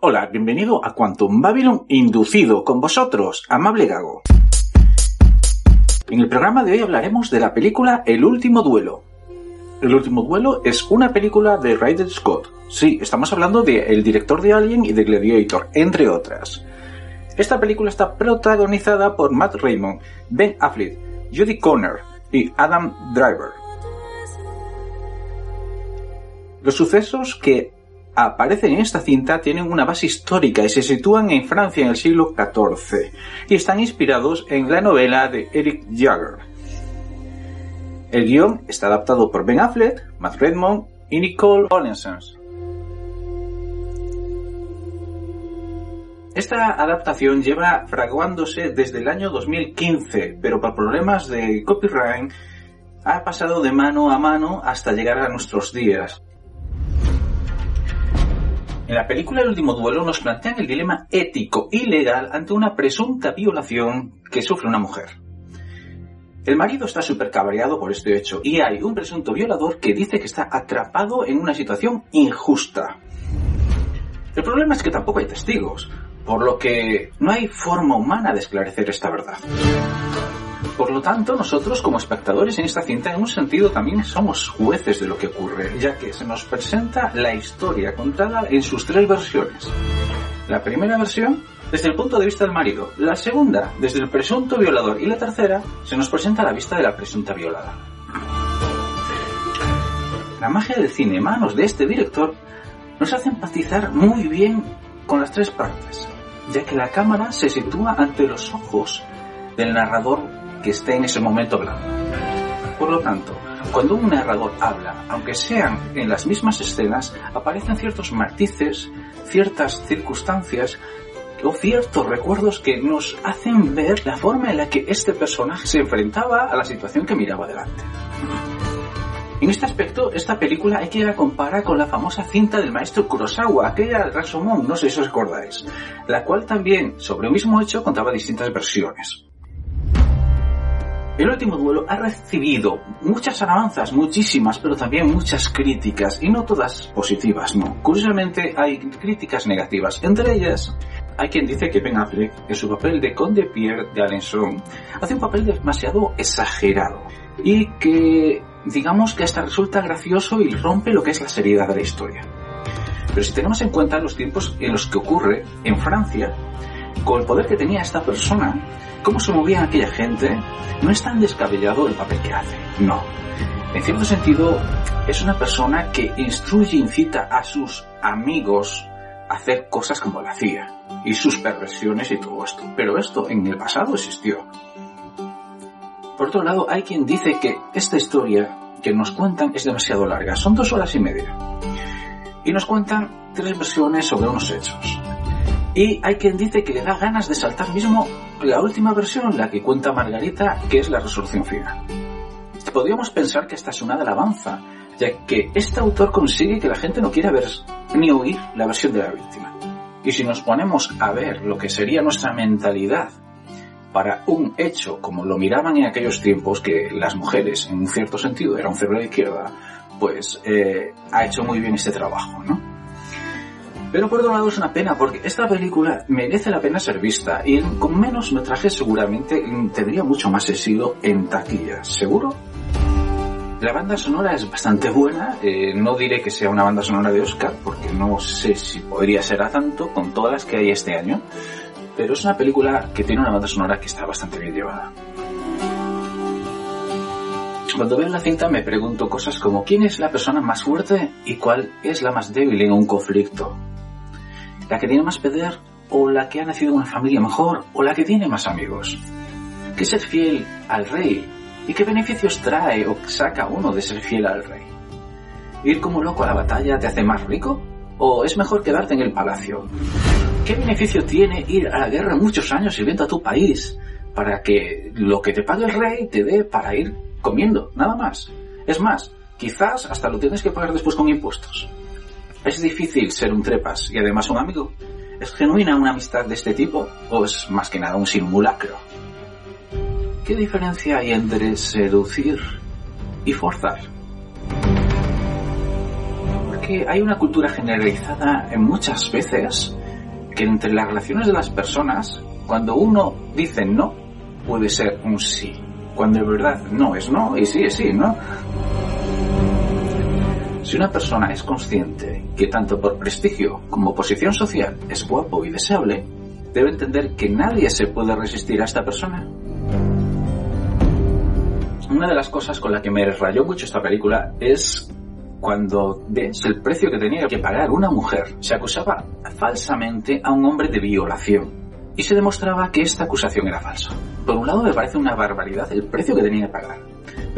Hola, bienvenido a Quantum Babylon inducido con vosotros, amable Gago. En el programa de hoy hablaremos de la película El último duelo. El último duelo es una película de Ryder Scott. Sí, estamos hablando de el director de Alien y de Gladiator, entre otras. Esta película está protagonizada por Matt Raymond, Ben Affleck, Judy Conner y Adam Driver. Los sucesos que aparecen en esta cinta tienen una base histórica y se sitúan en Francia en el siglo XIV y están inspirados en la novela de Eric Jagger. El guion está adaptado por Ben Affleck, Matt Redmond y Nicole Ollensen. Esta adaptación lleva fraguándose desde el año 2015, pero por problemas de copyright ha pasado de mano a mano hasta llegar a nuestros días. En la película El último duelo nos plantean el dilema ético y legal ante una presunta violación que sufre una mujer. El marido está súper cabreado por este hecho y hay un presunto violador que dice que está atrapado en una situación injusta. El problema es que tampoco hay testigos, por lo que no hay forma humana de esclarecer esta verdad. Por lo tanto, nosotros como espectadores en esta cinta en un sentido también somos jueces de lo que ocurre, ya que se nos presenta la historia contada en sus tres versiones. La primera versión desde el punto de vista del marido, la segunda desde el presunto violador y la tercera se nos presenta la vista de la presunta violada. La magia del cine manos de este director nos hace empatizar muy bien con las tres partes, ya que la cámara se sitúa ante los ojos del narrador que esté en ese momento hablando. Por lo tanto, cuando un narrador habla, aunque sean en las mismas escenas, aparecen ciertos matices, ciertas circunstancias o ciertos recuerdos que nos hacen ver la forma en la que este personaje se enfrentaba a la situación que miraba delante. En este aspecto, esta película hay que la comparar con la famosa cinta del maestro Kurosawa, aquella Rashomon, no sé si os acordáis, la cual también, sobre el mismo hecho, contaba distintas versiones. El último duelo ha recibido muchas alabanzas, muchísimas, pero también muchas críticas, y no todas positivas, no. Curiosamente hay críticas negativas, entre ellas hay quien dice que Ben Affleck, en su papel de Conde Pierre de Alençon, hace un papel demasiado exagerado y que, digamos que hasta resulta gracioso y rompe lo que es la seriedad de la historia. Pero si tenemos en cuenta los tiempos en los que ocurre en Francia, con el poder que tenía esta persona, cómo se movía aquella gente, no es tan descabellado el papel que hace. No. En cierto sentido, es una persona que instruye e incita a sus amigos a hacer cosas como la hacía y sus perversiones y todo esto. Pero esto en el pasado existió. Por otro lado, hay quien dice que esta historia que nos cuentan es demasiado larga. Son dos horas y media. Y nos cuentan tres versiones sobre unos hechos. Y hay quien dice que le da ganas de saltar mismo la última versión, la que cuenta Margarita, que es la resolución final. Podríamos pensar que esta es una alabanza, ya que este autor consigue que la gente no quiera ver ni oír la versión de la víctima. Y si nos ponemos a ver lo que sería nuestra mentalidad para un hecho como lo miraban en aquellos tiempos, que las mujeres, en un cierto sentido, eran un cero de izquierda, pues eh, ha hecho muy bien este trabajo, ¿no? Pero por otro lado es una pena porque esta película merece la pena ser vista y con menos metraje seguramente tendría mucho más éxito en taquilla. ¿Seguro? La banda sonora es bastante buena, eh, no diré que sea una banda sonora de Oscar porque no sé si podría ser a tanto con todas las que hay este año, pero es una película que tiene una banda sonora que está bastante bien llevada. Cuando veo la cinta me pregunto cosas como quién es la persona más fuerte y cuál es la más débil en un conflicto. ¿La que tiene más poder o la que ha nacido en una familia mejor o la que tiene más amigos? ¿Qué es ser fiel al rey? ¿Y qué beneficios trae o saca uno de ser fiel al rey? ¿Ir como loco a la batalla te hace más rico ¿O es mejor quedarte en el palacio? ¿Qué beneficio tiene ir a la guerra muchos años sirviendo a tu país para que lo que te pague el rey te dé para ir comiendo, nada más? Es más, quizás hasta lo tienes que pagar después con impuestos. Es difícil ser un trepas y además un amigo. ¿Es genuina una amistad de este tipo o es más que nada un simulacro? ¿Qué diferencia hay entre seducir y forzar? Porque hay una cultura generalizada en muchas veces que entre las relaciones de las personas, cuando uno dice no, puede ser un sí. Cuando en verdad no es no y sí es sí, ¿no? Si una persona es consciente que tanto por prestigio como posición social es guapo y deseable, debe entender que nadie se puede resistir a esta persona. Una de las cosas con la que me rayó mucho esta película es cuando ves el precio que tenía que pagar una mujer. Se acusaba falsamente a un hombre de violación y se demostraba que esta acusación era falsa. Por un lado me parece una barbaridad el precio que tenía que pagar.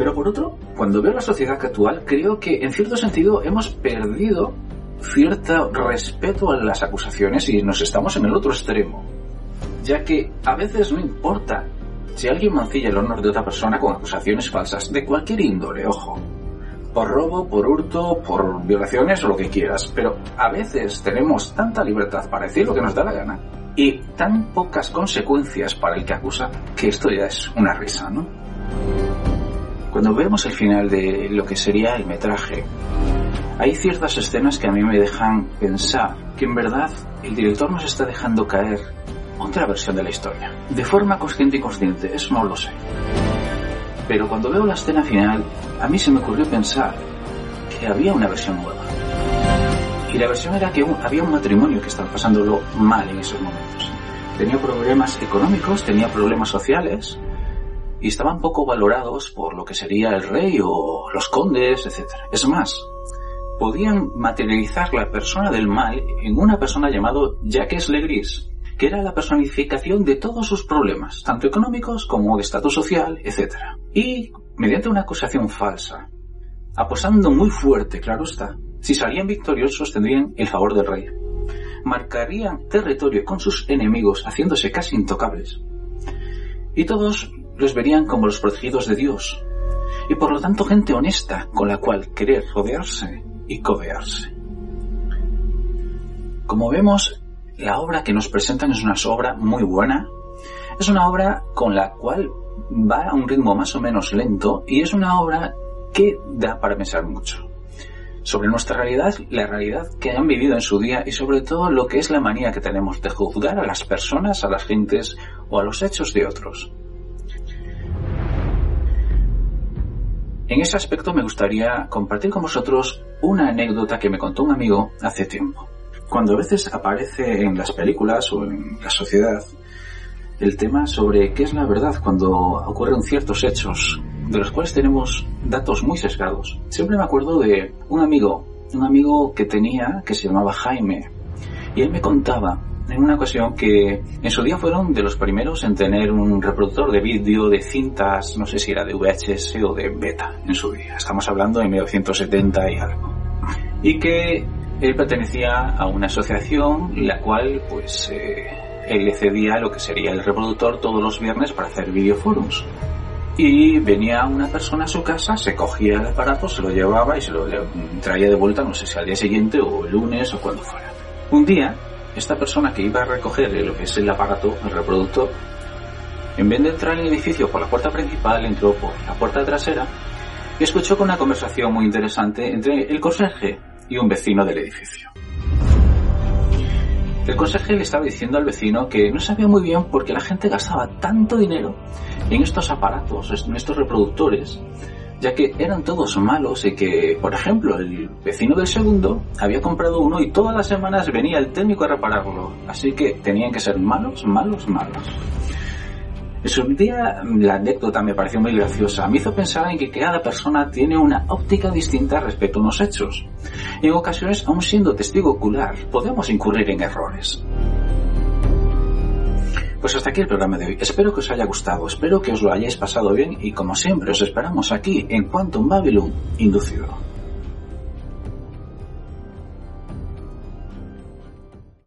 Pero por otro, cuando veo la sociedad actual, creo que en cierto sentido hemos perdido cierto respeto a las acusaciones y nos estamos en el otro extremo. Ya que a veces no importa si alguien mancilla el honor de otra persona con acusaciones falsas, de cualquier índole, ojo, por robo, por hurto, por violaciones o lo que quieras, pero a veces tenemos tanta libertad para decir lo que nos da la gana y tan pocas consecuencias para el que acusa que esto ya es una risa, ¿no? Cuando vemos el final de lo que sería el metraje, hay ciertas escenas que a mí me dejan pensar que en verdad el director nos está dejando caer otra versión de la historia. De forma consciente y consciente, eso no lo sé. Pero cuando veo la escena final, a mí se me ocurrió pensar que había una versión nueva. Y la versión era que había un matrimonio que estaba pasándolo mal en esos momentos. Tenía problemas económicos, tenía problemas sociales, y estaban poco valorados por lo que sería el rey o los condes, etc. Es más, podían materializar la persona del mal en una persona llamado Jacques Legris, que era la personificación de todos sus problemas, tanto económicos como de estatus social, etc. Y, mediante una acusación falsa, apostando muy fuerte, claro está, si salían victoriosos tendrían el favor del rey. Marcarían territorio con sus enemigos, haciéndose casi intocables. Y todos los verían como los protegidos de Dios, y por lo tanto gente honesta con la cual querer rodearse y codearse. Como vemos, la obra que nos presentan es una obra muy buena, es una obra con la cual va a un ritmo más o menos lento y es una obra que da para pensar mucho sobre nuestra realidad, la realidad que han vivido en su día y sobre todo lo que es la manía que tenemos de juzgar a las personas, a las gentes o a los hechos de otros. En ese aspecto me gustaría compartir con vosotros una anécdota que me contó un amigo hace tiempo. Cuando a veces aparece en las películas o en la sociedad el tema sobre qué es la verdad cuando ocurren ciertos hechos de los cuales tenemos datos muy sesgados. Siempre me acuerdo de un amigo, un amigo que tenía que se llamaba Jaime y él me contaba en una ocasión que en su día fueron de los primeros en tener un reproductor de vídeo de cintas, no sé si era de VHS o de beta en su día. Estamos hablando de 1970 y algo. Y que él pertenecía a una asociación la cual pues eh, él le cedía lo que sería el reproductor todos los viernes para hacer videoforums. Y venía una persona a su casa, se cogía el aparato, se lo llevaba y se lo traía de vuelta, no sé si al día siguiente o el lunes o cuando fuera. Un día esta persona que iba a recoger lo que es el aparato, el reproductor, en vez de entrar en el edificio por la puerta principal, entró por la puerta trasera y escuchó una conversación muy interesante entre el conserje y un vecino del edificio. El conserje le estaba diciendo al vecino que no sabía muy bien por qué la gente gastaba tanto dinero en estos aparatos, en estos reproductores, ya que eran todos malos y que, por ejemplo, el vecino del segundo había comprado uno y todas las semanas venía el técnico a repararlo, así que tenían que ser malos, malos, malos. En su día la anécdota me pareció muy graciosa. Me hizo pensar en que cada persona tiene una óptica distinta respecto a unos hechos. Y en ocasiones, aun siendo testigo ocular, podemos incurrir en errores. Pues hasta aquí el programa de hoy. Espero que os haya gustado, espero que os lo hayáis pasado bien y como siempre os esperamos aquí en Quantum Babylon Inducido.